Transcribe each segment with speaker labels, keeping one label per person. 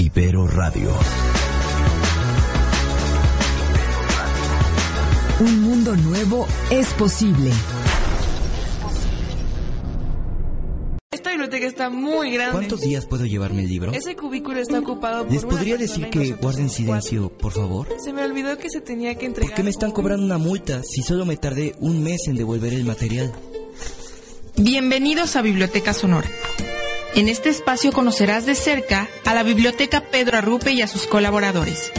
Speaker 1: Ibero Radio.
Speaker 2: Un mundo nuevo es posible.
Speaker 3: Esta biblioteca está muy grande.
Speaker 4: ¿Cuántos días puedo llevarme el libro?
Speaker 3: Ese cubículo está ocupado por
Speaker 4: ¿Les podría decir que guarden silencio, por favor?
Speaker 3: Se me olvidó que se tenía que entregar.
Speaker 4: ¿Por qué me están cobrando una multa si solo me tardé un mes en devolver el material?
Speaker 5: Bienvenidos a Biblioteca Sonora. En este espacio conocerás de cerca a la Biblioteca Pedro Arrupe y a sus colaboradores.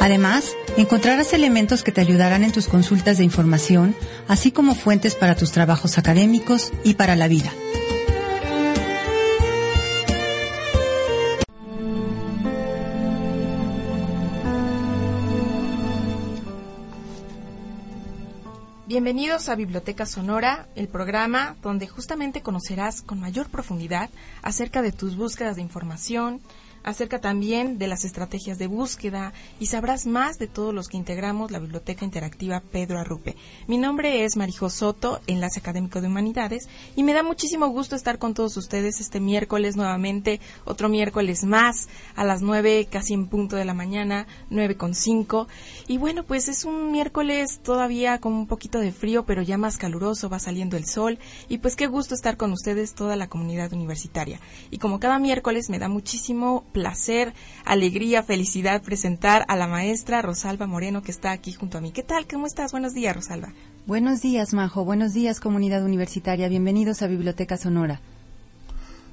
Speaker 6: Además, encontrarás elementos que te ayudarán en tus consultas de información, así como fuentes para tus trabajos académicos y para la vida.
Speaker 5: Bienvenidos a Biblioteca Sonora, el programa donde justamente conocerás con mayor profundidad acerca de tus búsquedas de información, acerca también de las estrategias de búsqueda y sabrás más de todos los que integramos la Biblioteca Interactiva Pedro Arrupe. Mi nombre es Marijo Soto, Enlace Académico de Humanidades, y me da muchísimo gusto estar con todos ustedes este miércoles nuevamente, otro miércoles más, a las nueve, casi en punto de la mañana, nueve con cinco. Y bueno, pues es un miércoles todavía con un poquito de frío, pero ya más caluroso, va saliendo el sol, y pues qué gusto estar con ustedes, toda la comunidad universitaria. Y como cada miércoles me da muchísimo placer, alegría, felicidad presentar a la maestra Rosalba Moreno que está aquí junto a mí. ¿Qué tal? ¿Cómo estás? Buenos días, Rosalba.
Speaker 6: Buenos días, Majo. Buenos días, comunidad universitaria. Bienvenidos a Biblioteca Sonora.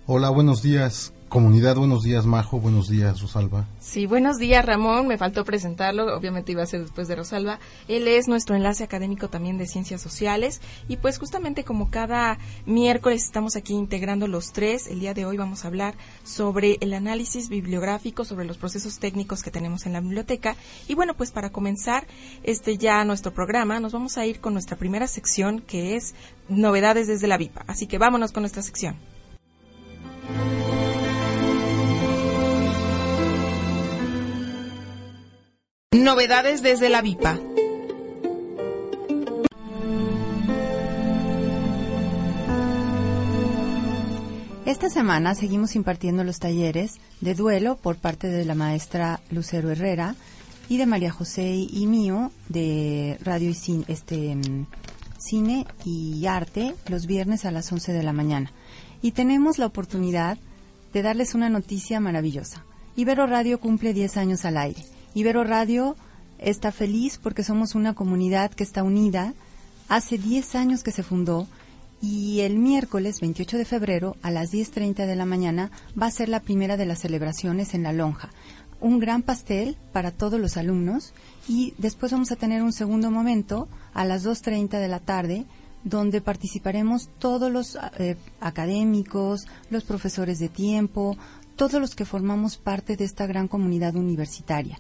Speaker 7: Hola, buenos días, comunidad. Buenos días, Majo. Buenos días, Rosalba.
Speaker 5: Sí, buenos días, Ramón. Me faltó presentarlo, obviamente iba a ser después de Rosalba. Él es nuestro enlace académico también de ciencias sociales y pues justamente como cada miércoles estamos aquí integrando los tres, el día de hoy vamos a hablar sobre el análisis bibliográfico, sobre los procesos técnicos que tenemos en la biblioteca y bueno, pues para comenzar este ya nuestro programa nos vamos a ir con nuestra primera sección que es novedades desde la VIPA. Así que vámonos con nuestra sección. Novedades desde la VIPA.
Speaker 6: Esta semana seguimos impartiendo los talleres de duelo por parte de la maestra Lucero Herrera y de María José y mío de radio y cine, este, mm, cine y arte los viernes a las 11 de la mañana. Y tenemos la oportunidad de darles una noticia maravillosa. Ibero Radio cumple 10 años al aire. Ibero Radio está feliz porque somos una comunidad que está unida. Hace 10 años que se fundó y el miércoles 28 de febrero a las 10.30 de la mañana va a ser la primera de las celebraciones en la lonja. Un gran pastel para todos los alumnos y después vamos a tener un segundo momento a las 2.30 de la tarde donde participaremos todos los eh, académicos, los profesores de tiempo, todos los que formamos parte de esta gran comunidad universitaria.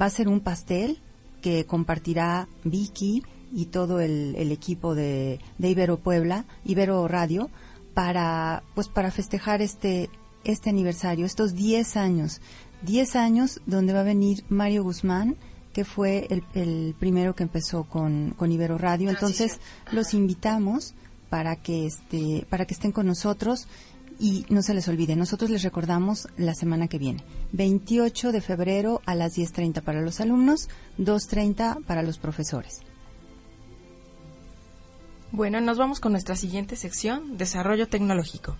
Speaker 6: Va a ser un pastel que compartirá Vicky y todo el, el equipo de, de Ibero Puebla, Ibero Radio, para, pues, para festejar este, este aniversario, estos 10 años. 10 años donde va a venir Mario Guzmán, que fue el, el primero que empezó con, con Ibero Radio. Entonces, los invitamos para que, este, para que estén con nosotros y no se les olvide, nosotros les recordamos la semana que viene, 28 de febrero a las 10.30 para los alumnos, 2.30 para los profesores.
Speaker 5: Bueno, nos vamos con nuestra siguiente sección, Desarrollo Tecnológico.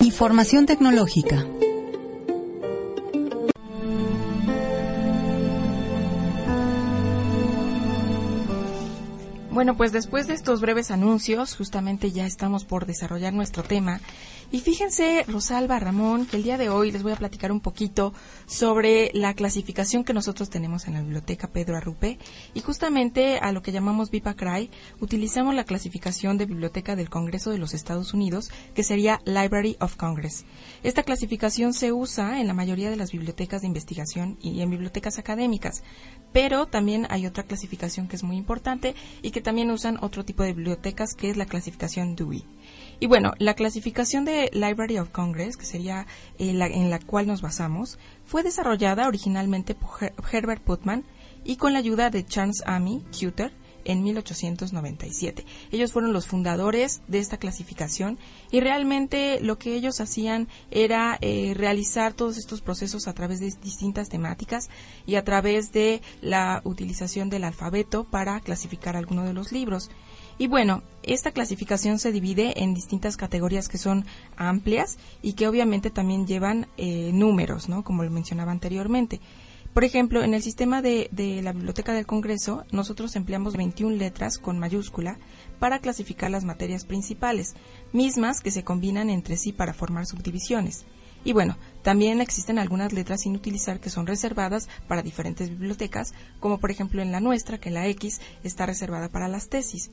Speaker 6: Información tecnológica.
Speaker 5: Bueno, pues después de estos breves anuncios, justamente ya estamos por desarrollar nuestro tema Y fíjense, Rosalba, Ramón, que el día de hoy les voy a platicar un poquito sobre la clasificación que nosotros tenemos en la biblioteca Pedro Arrupe y justamente a lo que llamamos BIPACRAI utilizamos la clasificación de biblioteca del Congreso de los Estados Unidos que sería Library of Congress. Esta clasificación se usa en la mayoría de las bibliotecas de investigación y en bibliotecas académicas, pero también hay otra clasificación que es muy importante y que también usan otro tipo de bibliotecas que es la clasificación Dewey. Y bueno, la clasificación de Library of Congress, que sería eh, la, en la cual nos basamos, fue desarrollada originalmente por Herbert Putman y con la ayuda de Charles Amy Cutter en 1897. Ellos fueron los fundadores de esta clasificación y realmente lo que ellos hacían era eh, realizar todos estos procesos a través de distintas temáticas y a través de la utilización del alfabeto para clasificar algunos de los libros. Y bueno, esta clasificación se divide en distintas categorías que son amplias y que obviamente también llevan eh, números, ¿no? Como lo mencionaba anteriormente. Por ejemplo, en el sistema de, de, la Biblioteca del Congreso, nosotros empleamos 21 letras con mayúscula para clasificar las materias principales, mismas que se combinan entre sí para formar subdivisiones. Y bueno, también existen algunas letras sin utilizar que son reservadas para diferentes bibliotecas, como por ejemplo en la nuestra, que la X está reservada para las tesis.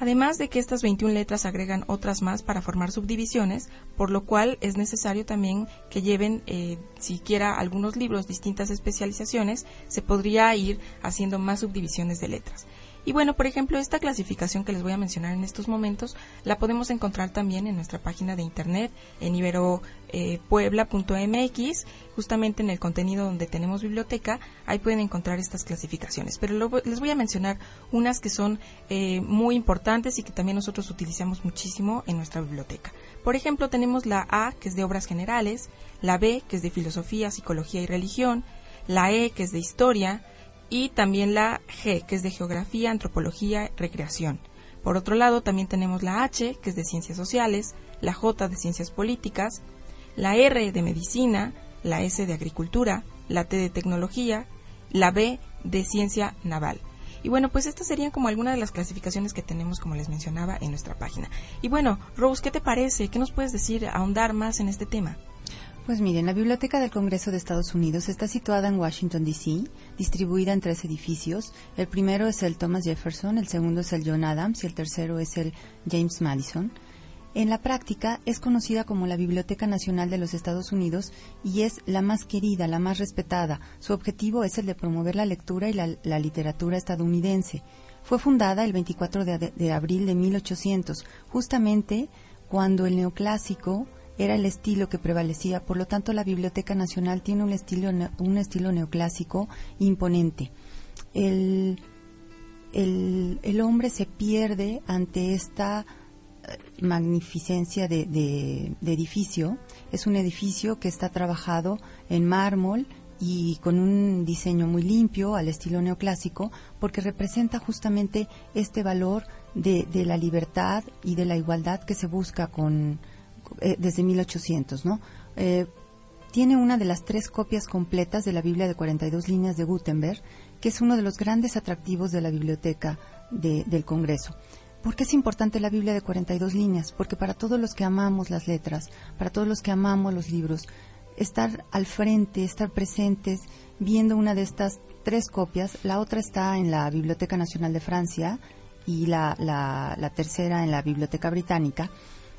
Speaker 5: Además de que estas 21 letras agregan otras más para formar subdivisiones, por lo cual es necesario también que lleven eh, siquiera algunos libros distintas especializaciones, se podría ir haciendo más subdivisiones de letras. Y bueno, por ejemplo, esta clasificación que les voy a mencionar en estos momentos la podemos encontrar también en nuestra página de internet en iberopuebla.mx, justamente en el contenido donde tenemos biblioteca, ahí pueden encontrar estas clasificaciones. Pero les voy a mencionar unas que son eh, muy importantes y que también nosotros utilizamos muchísimo en nuestra biblioteca. Por ejemplo, tenemos la A, que es de obras generales, la B, que es de filosofía, psicología y religión, la E, que es de historia, y también la G, que es de Geografía, Antropología, Recreación. Por otro lado, también tenemos la H, que es de Ciencias Sociales, la J de Ciencias Políticas, la R de Medicina, la S de Agricultura, la T de Tecnología, la B de Ciencia Naval. Y bueno, pues estas serían como algunas de las clasificaciones que tenemos, como les mencionaba, en nuestra página. Y bueno, Rose, ¿qué te parece? ¿Qué nos puedes decir, ahondar más en este tema?
Speaker 6: Pues miren, la Biblioteca del Congreso de Estados Unidos está situada en Washington, D.C., distribuida en tres edificios. El primero es el Thomas Jefferson, el segundo es el John Adams y el tercero es el James Madison. En la práctica es conocida como la Biblioteca Nacional de los Estados Unidos y es la más querida, la más respetada. Su objetivo es el de promover la lectura y la, literatura estadounidense. Fue fundada el 24 de, de abril de 1800, justamente cuando el neoclásico era el estilo que prevalecía, por lo tanto la Biblioteca Nacional tiene un estilo, un estilo neoclásico imponente. El, el, hombre se pierde ante esta eh, magnificencia de, de, edificio. Es un edificio que está trabajado en mármol y con un diseño muy limpio al estilo neoclásico porque representa justamente este valor de, de la libertad y de la igualdad que se busca con, eh, desde 1800, ¿no? Eh, tiene una de las tres copias completas de la Biblia de 42 líneas de Gutenberg, que es uno de los grandes atractivos de la biblioteca del Congreso. ¿Por qué es importante la Biblia de 42 líneas? Porque para todos los que amamos las letras, para todos los que amamos los libros, estar al frente, estar presentes, viendo una de estas tres copias, la otra está en la Biblioteca Nacional de Francia y la tercera en la Biblioteca Británica,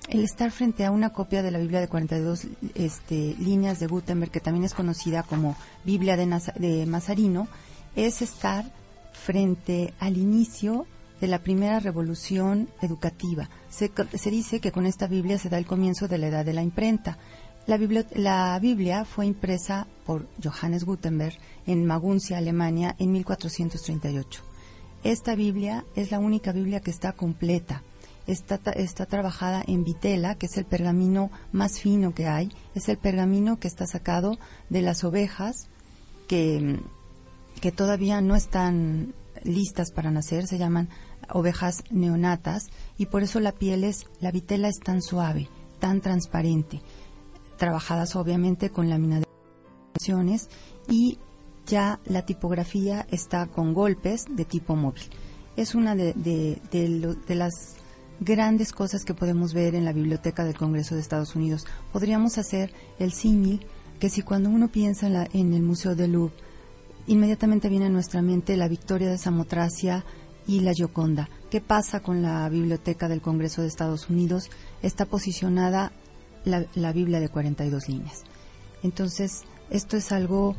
Speaker 6: el estar frente a una copia de la Biblia de 42 este, líneas de Gutenberg, que también es conocida como Biblia de, de Mazarino, es estar frente al inicio de la primera revolución educativa. Se, dice que con esta Biblia se da el comienzo de la edad de la imprenta. La, la Biblia fue impresa por Johannes Gutenberg en Maguncia, Alemania, en 1438. Esta Biblia es la única Biblia que está completa está, está trabajada en vitela, que es el pergamino más fino que hay. Es el pergamino que está sacado de las ovejas que, que todavía no están listas para nacer, se llaman ovejas neonatas, y por eso la piel es, la vitela es tan suave, tan transparente, trabajadas obviamente con laminaciones y ya la tipografía está con golpes de tipo móvil. Es una de, de, de las grandes cosas que podemos ver en la Biblioteca del Congreso de Estados Unidos. Podríamos hacer el símil que si cuando uno piensa en, la- en el Museo de Louvre, inmediatamente viene a nuestra mente la victoria de Samotracia y la Gioconda. ¿Qué pasa con la Biblioteca del Congreso de Estados Unidos? Está posicionada la, la Biblia de 42 líneas. Entonces, esto es algo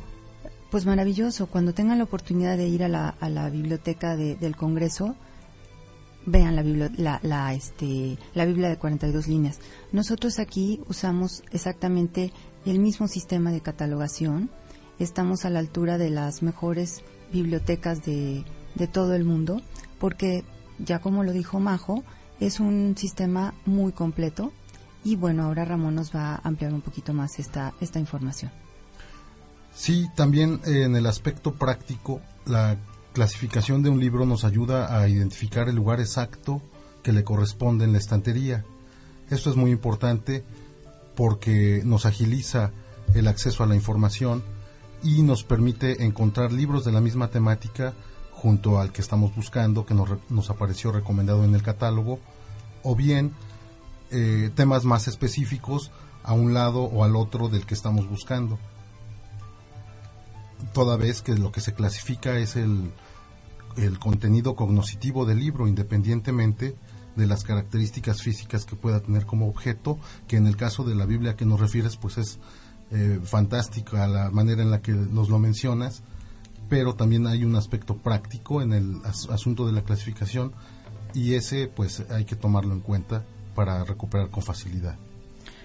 Speaker 6: pues maravilloso. Cuando tengan la oportunidad de ir a la, a la biblioteca de- del Congreso, vean la, bibli- la, la, este, la Biblia de 42 líneas. Nosotros aquí usamos exactamente el mismo sistema de catalogación. Estamos a la altura de las mejores bibliotecas de, de todo el mundo, porque ya como lo dijo Majo, es un sistema muy completo. Y bueno, ahora Ramón nos va a ampliar un poquito más esta, esta información.
Speaker 7: Sí, también eh, en el aspecto práctico, la clasificación de un libro nos ayuda a identificar el lugar exacto que le corresponde en la estantería. Esto es muy importante porque nos agiliza el acceso a la información y nos permite encontrar libros de la misma temática junto al que estamos buscando, que nos, nos apareció recomendado en el catálogo, o bien eh, temas más específicos a un lado o al otro del que estamos buscando toda vez que lo que se clasifica es el, el contenido cognoscitivo del libro, independientemente de las características físicas que pueda tener como objeto, que en el caso de la Biblia que nos refieres, pues es eh, fantástica la manera en la que nos lo mencionas, pero también hay un aspecto práctico en el as- asunto de la clasificación y ese pues hay que tomarlo en cuenta para recuperar con facilidad.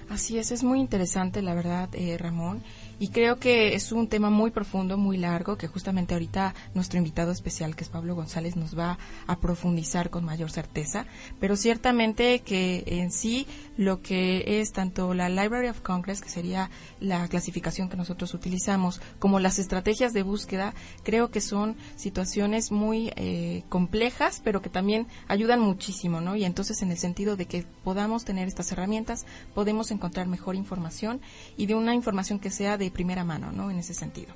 Speaker 5: Así es, es muy interesante, la verdad, eh, Ramón. Y creo que es un tema muy profundo, muy largo, que justamente ahorita nuestro invitado especial, que es Pablo González, nos va a profundizar con mayor certeza. Pero ciertamente que en sí lo que es tanto la Library of Congress, que sería la clasificación que nosotros utilizamos, como las estrategias de búsqueda, creo que son situaciones muy eh, complejas, pero que también ayudan muchísimo, ¿no? Y entonces en el sentido de que podamos tener estas herramientas, podemos encontrar mejor información y de una información que sea de primera mano, ¿no? En ese sentido.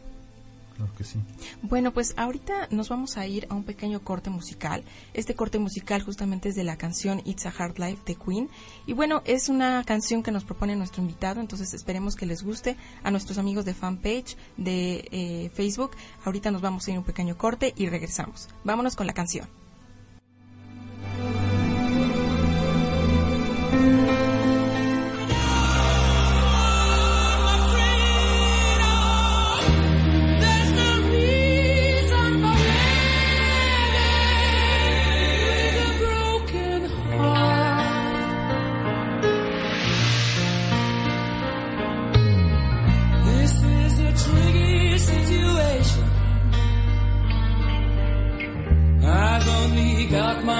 Speaker 7: Claro que sí.
Speaker 5: Bueno, pues ahorita nos vamos a ir a un pequeño corte musical. Este corte musical justamente es de la canción It's a Hard Life de Queen. Y bueno, es una canción que nos propone nuestro invitado, entonces esperemos que les guste a nuestros amigos de fanpage de eh, Facebook. Ahorita nos vamos a ir a un pequeño corte y regresamos. Vámonos con la canción.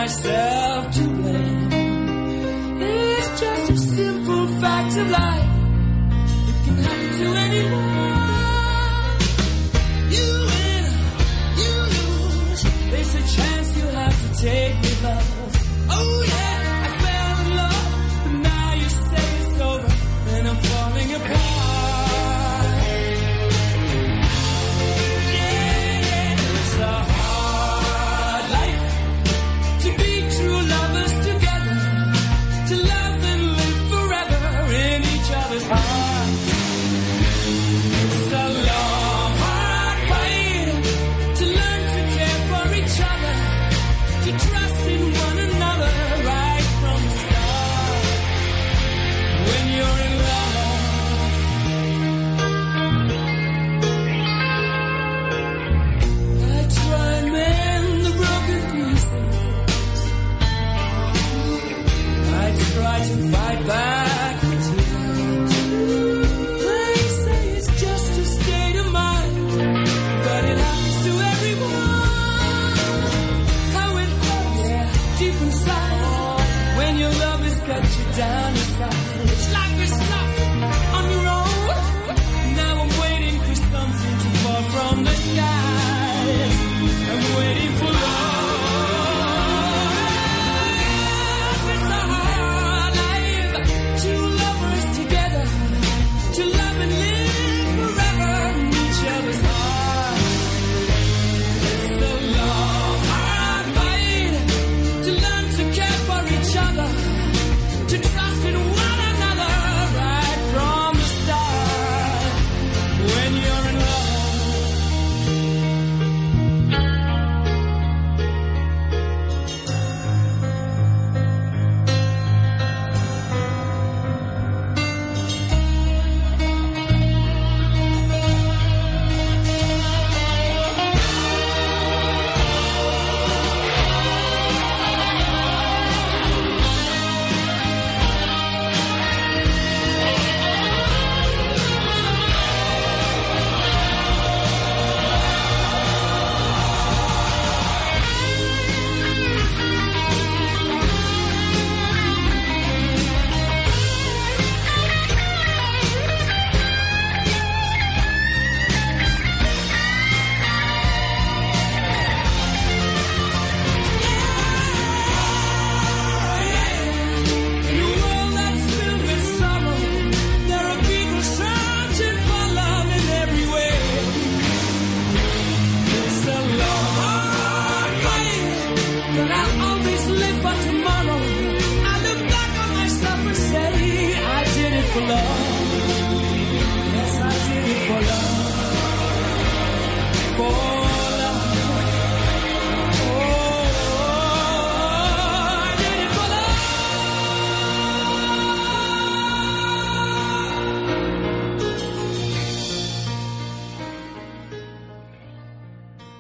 Speaker 1: Myself to blame. It's just a simple fact of life. It can happen to anyone.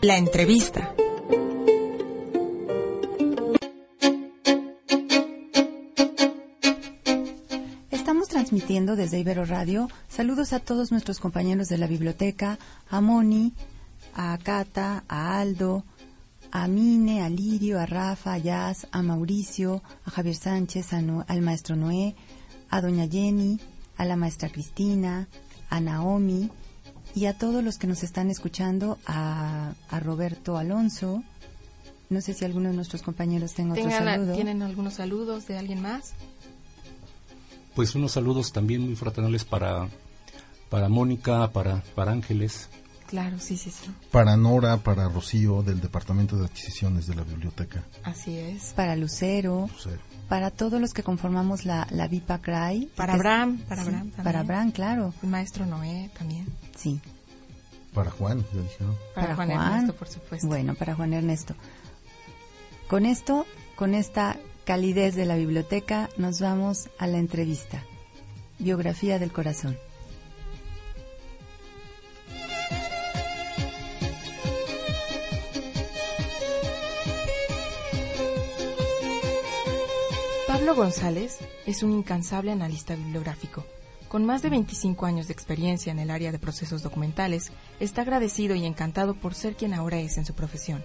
Speaker 5: La entrevista.
Speaker 6: Estamos transmitiendo desde Ibero Radio. Saludos a todos nuestros compañeros de la biblioteca, a Moni, a Cata, a Aldo, a Mine, a Lirio, a Rafa, a Jazz, a Mauricio, a Javier Sánchez, a al maestro Noé, a doña Jenny, a la maestra Cristina, a Naomi y a todos los que nos están escuchando, a, a Roberto Alonso. No sé si alguno de nuestros compañeros tenga otro
Speaker 5: Tengan-
Speaker 6: saludo.
Speaker 5: ¿Tienen algunos saludos de alguien más?
Speaker 8: Pues unos saludos también muy fraternales para, para Mónica, para, para Ángeles.
Speaker 5: Claro, sí, sí, sí.
Speaker 7: Para Nora, para Rocío del Departamento de Adquisiciones de la Biblioteca.
Speaker 5: Así es.
Speaker 6: Para Lucero,
Speaker 7: Lucero.
Speaker 6: para todos los que conformamos la, la Vipa Cry.
Speaker 5: Para Abraham, para
Speaker 6: sí,
Speaker 5: Abraham también.
Speaker 6: Para Abraham, claro.
Speaker 5: El maestro Noé también.
Speaker 6: Sí.
Speaker 7: Para Juan, ya dije, ¿no?
Speaker 5: Para, Juan, Ernesto, por supuesto.
Speaker 6: Bueno, para Juan Ernesto. Con esto, con esta calidez de la biblioteca, nos vamos a la entrevista. Biografía del corazón.
Speaker 5: González es un incansable analista bibliográfico. Con más de 25 años de experiencia en el área de procesos documentales, está agradecido y encantado por ser quien ahora es en su profesión.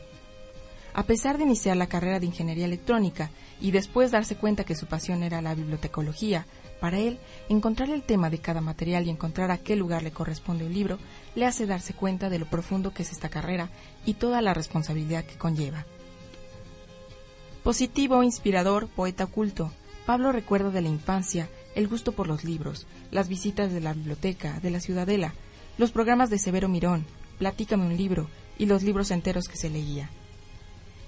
Speaker 5: A pesar de iniciar la carrera de ingeniería electrónica y después darse cuenta que su pasión era la bibliotecología, para él, encontrar el tema de cada material y encontrar a qué lugar le corresponde un libro le hace darse cuenta de lo profundo que es esta carrera y toda la responsabilidad que conlleva. Positivo, inspirador, poeta culto, Pablo recuerda de la infancia el gusto por los libros, las visitas de la biblioteca, de la ciudadela, los programas de Severo Mirón, Platícame un libro y los libros enteros que se leía.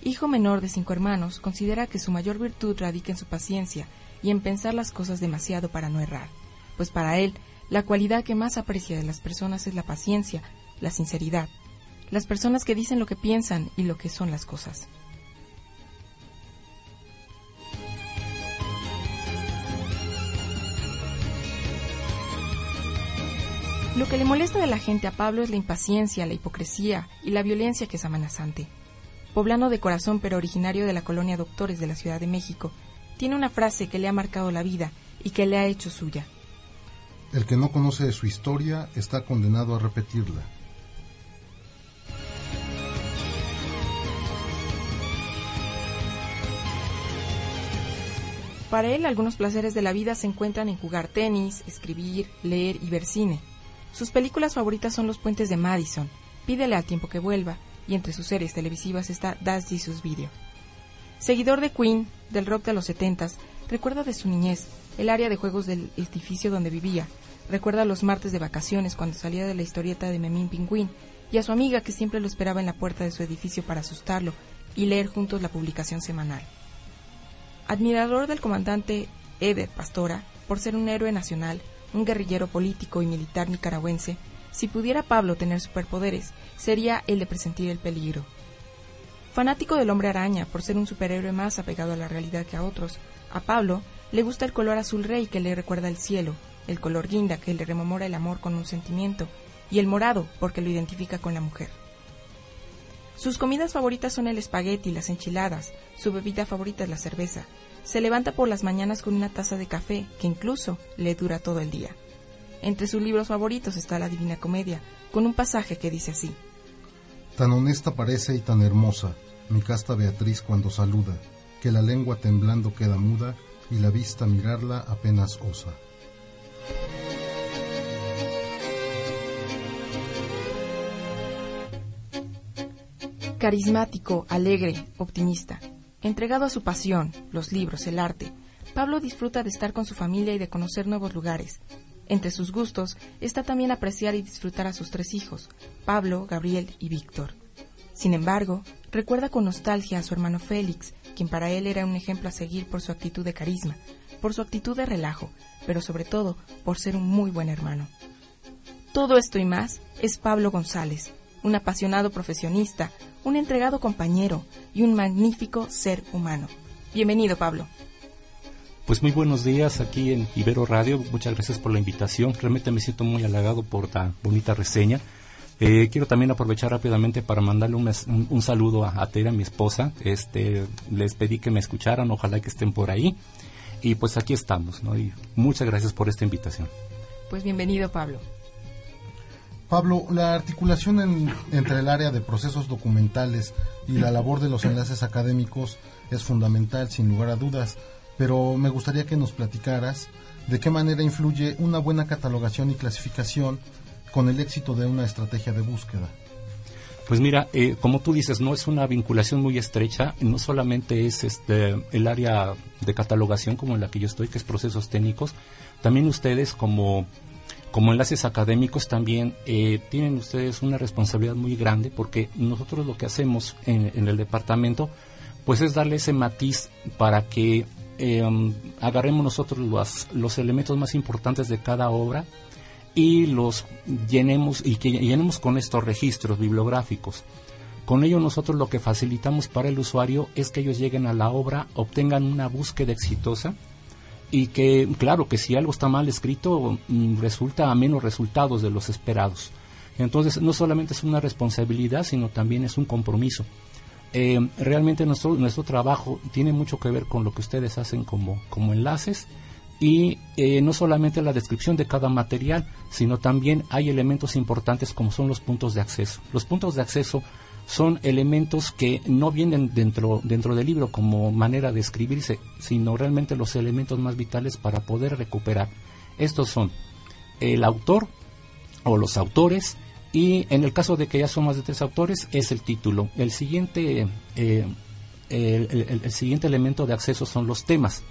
Speaker 5: Hijo menor de cinco hermanos, considera que su mayor virtud radica en su paciencia y en pensar las cosas demasiado para no errar, pues para él la cualidad que más aprecia de las personas es la paciencia, la sinceridad, las personas que dicen lo que piensan y lo que son las cosas. Lo que le molesta de la gente a Pablo es la impaciencia, la hipocresía y la violencia que es amenazante. Poblano de corazón pero originario de la colonia Doctores de la Ciudad de México, tiene una frase que le ha marcado la vida y que le ha hecho suya.
Speaker 7: El que no conoce su historia está condenado a repetirla.
Speaker 5: Para él, algunos placeres de la vida se encuentran en jugar tenis, escribir, leer y ver cine. Sus películas favoritas son Los Puentes de Madison, Pídele al tiempo que vuelva, y entre sus series televisivas está Das Jesus Video. Seguidor de Queen, del rock de los setentas, recuerda de su niñez el área de juegos del edificio donde vivía, recuerda los martes de vacaciones cuando salía de la historieta de Memín Pingüín, y a su amiga que siempre lo esperaba en la puerta de su edificio para asustarlo y leer juntos la publicación semanal. Admirador del comandante Eder Pastora por ser un héroe nacional, un guerrillero político y militar nicaragüense, si pudiera Pablo tener superpoderes, sería el de presentir el peligro. Fanático del hombre araña por ser un superhéroe más apegado a la realidad que a otros, a Pablo le gusta el color azul rey que le recuerda el cielo, el color guinda que le rememora el amor con un sentimiento, y el morado porque lo identifica con la mujer. Sus comidas favoritas son el espagueti las enchiladas, su bebida favorita es la cerveza. Se levanta por las mañanas con una taza de café que incluso le dura todo el día. Entre sus libros favoritos está la Divina Comedia, con un pasaje que dice así.
Speaker 7: Tan honesta parece y tan hermosa, mi casta Beatriz cuando saluda, que la lengua temblando queda muda y la vista mirarla apenas osa.
Speaker 5: Carismático, alegre, optimista. Entregado a su pasión, los libros, el arte, Pablo disfruta de estar con su familia y de conocer nuevos lugares. Entre sus gustos está también apreciar y disfrutar a sus tres hijos, Pablo, Gabriel y Víctor. Sin embargo, recuerda con nostalgia a su hermano Félix, quien para él era un ejemplo a seguir por su actitud de carisma, por su actitud de relajo, pero sobre todo por ser un muy buen hermano. Todo esto y más es Pablo González, un apasionado profesionista, un entregado compañero y un magnífico ser humano. Bienvenido, Pablo.
Speaker 8: Pues muy buenos días aquí en Ibero Radio. Muchas gracias por la invitación. Realmente me siento muy halagado por tan bonita reseña. Eh, quiero también aprovechar rápidamente para mandarle un, mes- un- un saludo a, a Tera, mi esposa. Este, les pedí que me escucharan, ojalá que estén por ahí. Y pues aquí estamos, ¿no? Y muchas gracias por esta invitación.
Speaker 5: Pues bienvenido, Pablo.
Speaker 7: Pablo, la articulación en- entre el área de procesos documentales y la labor de los enlaces académicos es fundamental, sin lugar a dudas, pero me gustaría que nos platicaras de qué manera influye una buena catalogación y clasificación con el éxito de una estrategia de búsqueda.
Speaker 8: Pues mira, eh, como tú dices, no es una vinculación muy estrecha, no solamente es este el área de catalogación como en la que yo estoy, que es procesos técnicos, también ustedes como como enlaces académicos también eh, tienen ustedes una responsabilidad muy grande porque nosotros lo que hacemos en, en el departamento pues es darle ese matiz para que eh, agarremos nosotros los, los elementos más importantes de cada obra y los llenemos y que llenemos con estos registros bibliográficos. Con ello nosotros lo que facilitamos para el usuario es que ellos lleguen a la obra, obtengan una búsqueda exitosa y que, claro, que si algo está mal escrito, mm, resulta a menos resultados de los esperados. Entonces, no solamente es una responsabilidad, sino también es un compromiso. Eh, realmente nuestro, nuestro trabajo tiene mucho que ver con lo que ustedes hacen como, como enlaces y eh, no solamente la descripción de cada material, sino también hay elementos importantes como son los puntos de acceso. Los puntos de acceso son elementos que no vienen dentro, dentro del libro como manera de escribirse, sino realmente los elementos más vitales para poder recuperar. Estos son el autor o los autores y en el caso de que ya son más de tres autores es el título. El siguiente, eh, el, siguiente elemento de acceso son los temas.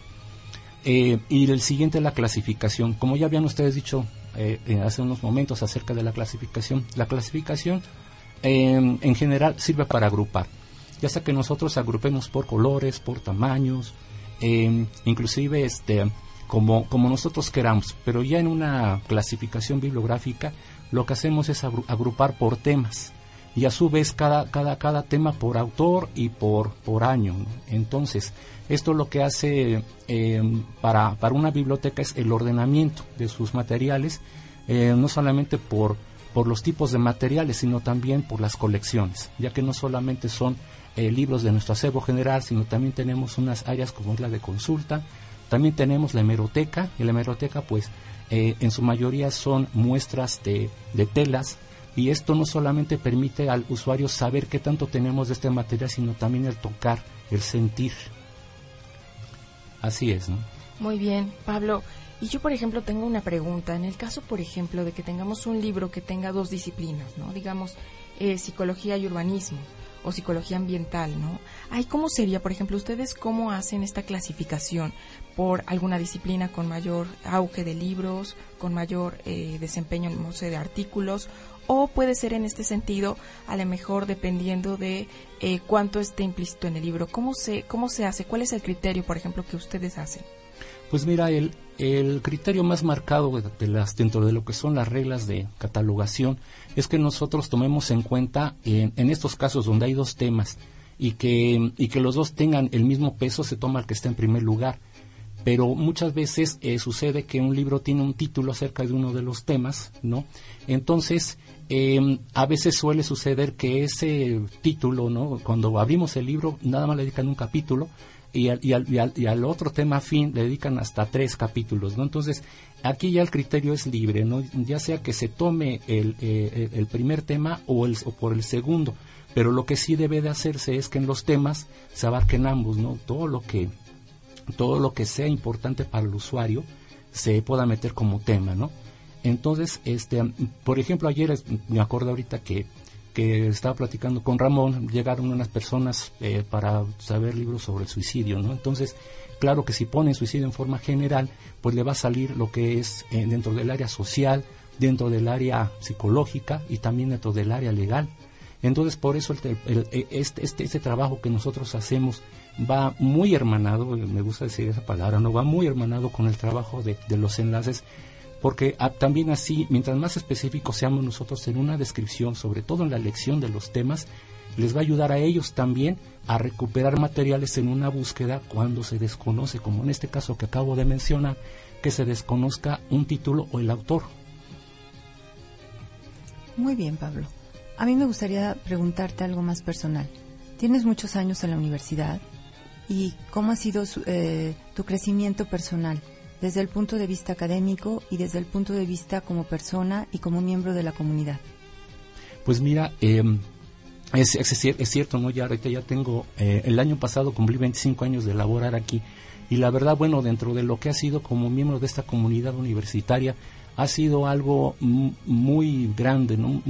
Speaker 8: Eh, y el siguiente la clasificación. Como ya habían ustedes dicho eh, eh, hace unos momentos acerca de la clasificación, la clasificación eh, en general sirve para agrupar. Ya sea que nosotros agrupemos por colores, por tamaños, eh, inclusive este, como, como nosotros queramos. Pero ya en una clasificación bibliográfica lo que hacemos es agru- agrupar por temas y a su vez cada, cada, cada tema por autor y por, por año. Entonces, esto lo que hace eh, para, para una biblioteca es el ordenamiento de sus materiales, eh, no solamente por, por los tipos de materiales, sino también por las colecciones, ya que no solamente son eh, libros de nuestro acervo general, sino también tenemos unas áreas como es la de consulta, también tenemos la hemeroteca, y la hemeroteca pues eh, en su mayoría son muestras de, de telas, y esto no solamente permite al usuario saber qué tanto tenemos de este material, sino también el tocar, el sentir. Así es, ¿no?
Speaker 5: Muy bien, Pablo. Y yo, por ejemplo, tengo una pregunta. En el caso, por ejemplo, de que tengamos un libro que tenga dos disciplinas, ¿no? Digamos, eh, psicología y urbanismo o psicología ambiental, ¿no? Ay, ¿cómo sería, por ejemplo, ustedes cómo hacen esta clasificación por alguna disciplina con mayor auge de libros, con mayor eh, desempeño, de artículos? O puede ser en este sentido, a lo mejor dependiendo de eh, cuánto esté implícito en el libro. ¿Cómo se, ¿Cómo se hace? ¿Cuál es el criterio, por ejemplo, que ustedes hacen?
Speaker 8: Pues mira, el, el criterio más marcado de- las, dentro de lo que son las reglas de catalogación es que nosotros tomemos en cuenta en, en estos casos donde hay dos temas y que, y que los dos tengan el mismo peso, se toma el que está en primer lugar. Pero muchas veces eh, sucede que un libro tiene un título acerca de uno de los temas, ¿no? Entonces, eh, a veces suele suceder que ese título, ¿no? Cuando abrimos el libro, nada más le dedican un capítulo y al, y al, y al, y al otro tema fin le dedican hasta tres capítulos, ¿no? Entonces, aquí ya el criterio es libre, ¿no? Ya sea que se tome el, eh, el primer tema o, el, o por el segundo, pero lo que sí debe de hacerse es que en los temas se abarquen ambos, ¿no? Todo lo que, todo lo que sea importante para el usuario se pueda meter como tema, ¿no? Entonces, este, por ejemplo, ayer me acuerdo ahorita que, que estaba platicando con Ramón, llegaron unas personas eh, para saber libros sobre el suicidio, ¿no? Entonces, claro que si ponen suicidio en forma general, pues le va a salir lo que es eh, dentro del área social, dentro del área psicológica y también dentro del área legal. Entonces, por eso el- el- este, este, este trabajo que nosotros hacemos va muy hermanado, me gusta decir esa palabra, no va muy hermanado con el trabajo de los enlaces, porque ah, también así, mientras más específicos seamos nosotros en una descripción, sobre todo en la lección de los temas, les va a ayudar a ellos también a recuperar materiales en una búsqueda cuando se desconoce, como en este caso que acabo de mencionar, que se desconozca un título o el autor.
Speaker 6: Muy bien, Pablo. A mí me gustaría preguntarte algo más personal. Tienes muchos años en la universidad y cómo ha sido su- eh, tu crecimiento personal desde el punto de vista académico y desde el punto de vista como persona y como miembro de la comunidad.
Speaker 8: Pues mira, eh, es, es cier- es cierto, ¿no? Ya ahorita ya tengo, eh, el año pasado cumplí 25 años de laborar aquí y la verdad, bueno, dentro de lo que ha sido como miembro de esta comunidad universitaria, ha sido algo muy grande, ¿no?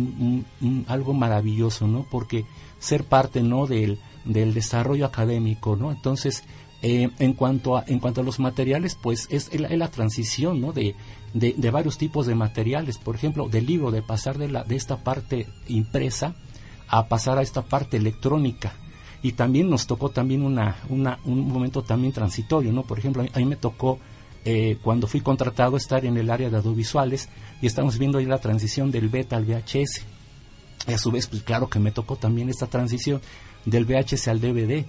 Speaker 8: Algo maravilloso, ¿no? Porque ser parte, ¿no? Del, del desarrollo académico, ¿no? Entonces, eh, en cuanto a en cuanto a los materiales, pues es la, la transición, ¿no? De, de, de varios tipos de materiales, por ejemplo, del libro, de pasar de la de esta parte impresa a pasar a esta parte electrónica y también nos tocó también una, una un momento también transitorio, ¿no? Por ejemplo, a mí me tocó eh, cuando fui contratado estar en el área de audiovisuales y estamos viendo ahí la transición del beta al VHS. Y a su vez, pues claro que me tocó también esta transición del VHS al DVD.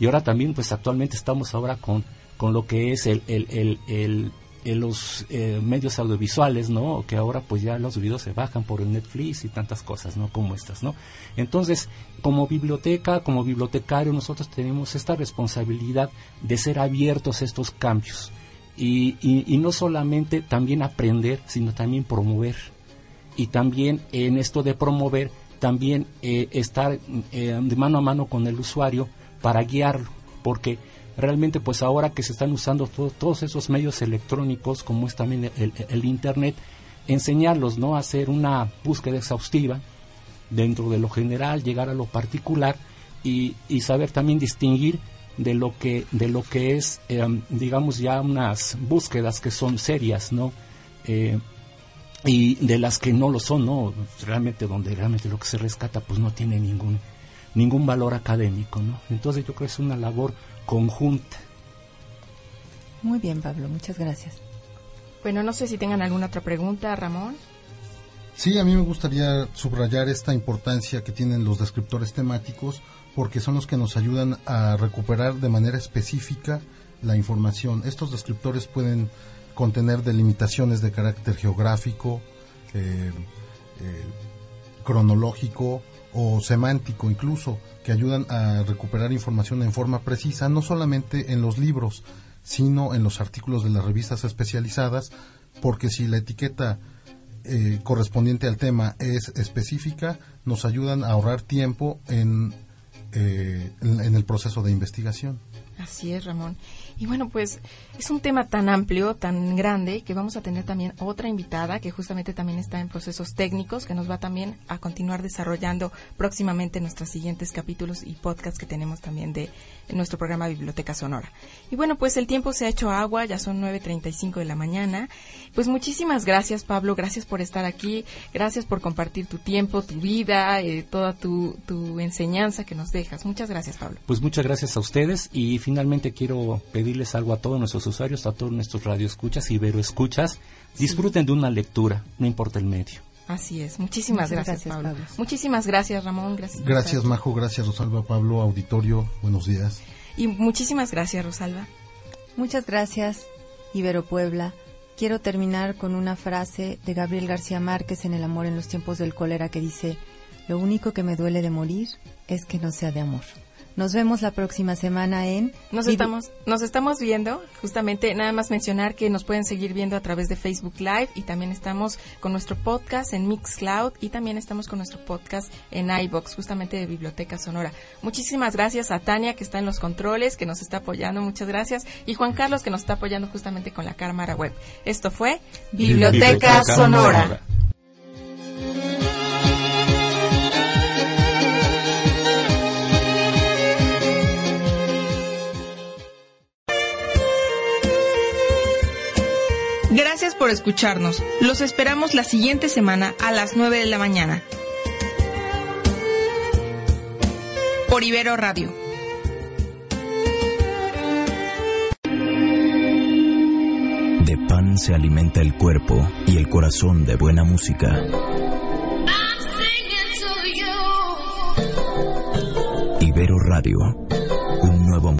Speaker 8: Y ahora también, pues actualmente estamos ahora con, con lo que es el, el, el, los eh, medios audiovisuales, ¿no? Que ahora pues ya los videos se bajan por el Netflix y tantas cosas, ¿no? Como estas, ¿no? Entonces, como biblioteca, como bibliotecario, nosotros tenemos esta responsabilidad de ser abiertos a estos cambios. Y, y, y no solamente también aprender, sino también promover y también en esto de promover, también eh, estar eh, de mano a mano con el usuario para guiarlo, porque realmente pues ahora que se están usando to- todos esos medios electrónicos, como es también el, Internet, enseñarlos ¿no? a hacer una búsqueda exhaustiva dentro de lo general, llegar a lo particular y, saber también distinguir de lo que de lo que es eh, digamos ya unas búsquedas que son serias no Eh, y de las que no lo son no realmente donde realmente lo que se rescata pues no tiene ningún ningún valor académico no entonces yo creo que es una labor conjunta
Speaker 6: Muy bien, Pablo, muchas gracias.
Speaker 5: Bueno, no sé si tengan alguna otra pregunta, Ramón.
Speaker 7: Sí, a mí me gustaría subrayar esta importancia que tienen los descriptores temáticos porque son los que nos ayudan a recuperar de manera específica la información. Estos descriptores pueden contener delimitaciones de carácter geográfico, eh, eh, cronológico o semántico incluso, que ayudan a recuperar información en forma precisa, no solamente en los libros, sino en los artículos de las revistas especializadas, porque si la etiqueta eh, correspondiente al tema es específica, nos ayudan a ahorrar tiempo en, eh, en, en el proceso de investigación.
Speaker 5: Así es, Ramón. Y bueno, pues es un tema tan amplio, tan grande, que vamos a tener también otra invitada que justamente también está en procesos técnicos, que nos va también a continuar desarrollando próximamente nuestros siguientes capítulos y podcasts que tenemos también de nuestro programa Biblioteca Sonora. Y bueno, pues el tiempo se ha hecho agua, ya son 9.35 de la mañana. Pues muchísimas gracias, Pablo, gracias por estar aquí, gracias por compartir tu tiempo, tu vida, eh, toda tu, tu enseñanza que nos dejas. Muchas gracias, Pablo.
Speaker 8: Pues muchas gracias a ustedes y finalmente quiero pedirles algo a todos nuestros usuarios, a todos nuestros radioescuchas y veroescuchas. Disfruten de una lectura, no importa el medio.
Speaker 5: Así es. Muchísimas
Speaker 6: Muchas
Speaker 5: gracias,
Speaker 6: gracias,
Speaker 5: Pablo.
Speaker 6: Pablo.
Speaker 5: Muchísimas gracias, Ramón. Gracias.
Speaker 7: Gracias. Majo, gracias Rosalba, Pablo, auditorio, buenos días.
Speaker 5: Y muchísimas gracias, Rosalba.
Speaker 6: Muchas gracias, Ibero Puebla. Quiero terminar con una frase de Gabriel García Márquez en El amor en los tiempos del cólera que dice, lo único que me duele de morir es que no sea de amor. Nos vemos la próxima semana en...
Speaker 5: Nos
Speaker 6: Vid-
Speaker 5: estamos, nos estamos viendo, justamente nada más mencionar que nos pueden seguir viendo a través de Facebook Live y también estamos con nuestro podcast en Mixcloud y también estamos con nuestro podcast en iBox, justamente de Biblioteca Sonora. Muchísimas gracias a Tania que está en los controles, que nos está apoyando, muchas gracias, y Juan Carlos que nos está apoyando justamente con la cámara web. Esto fue Biblioteca, Sonora. Gracias por escucharnos. Los esperamos la siguiente semana a las 9 de la mañana. por Ibero Radio.
Speaker 4: De pan se alimenta el cuerpo y el corazón de buena música. Ibero Radio, un nuevo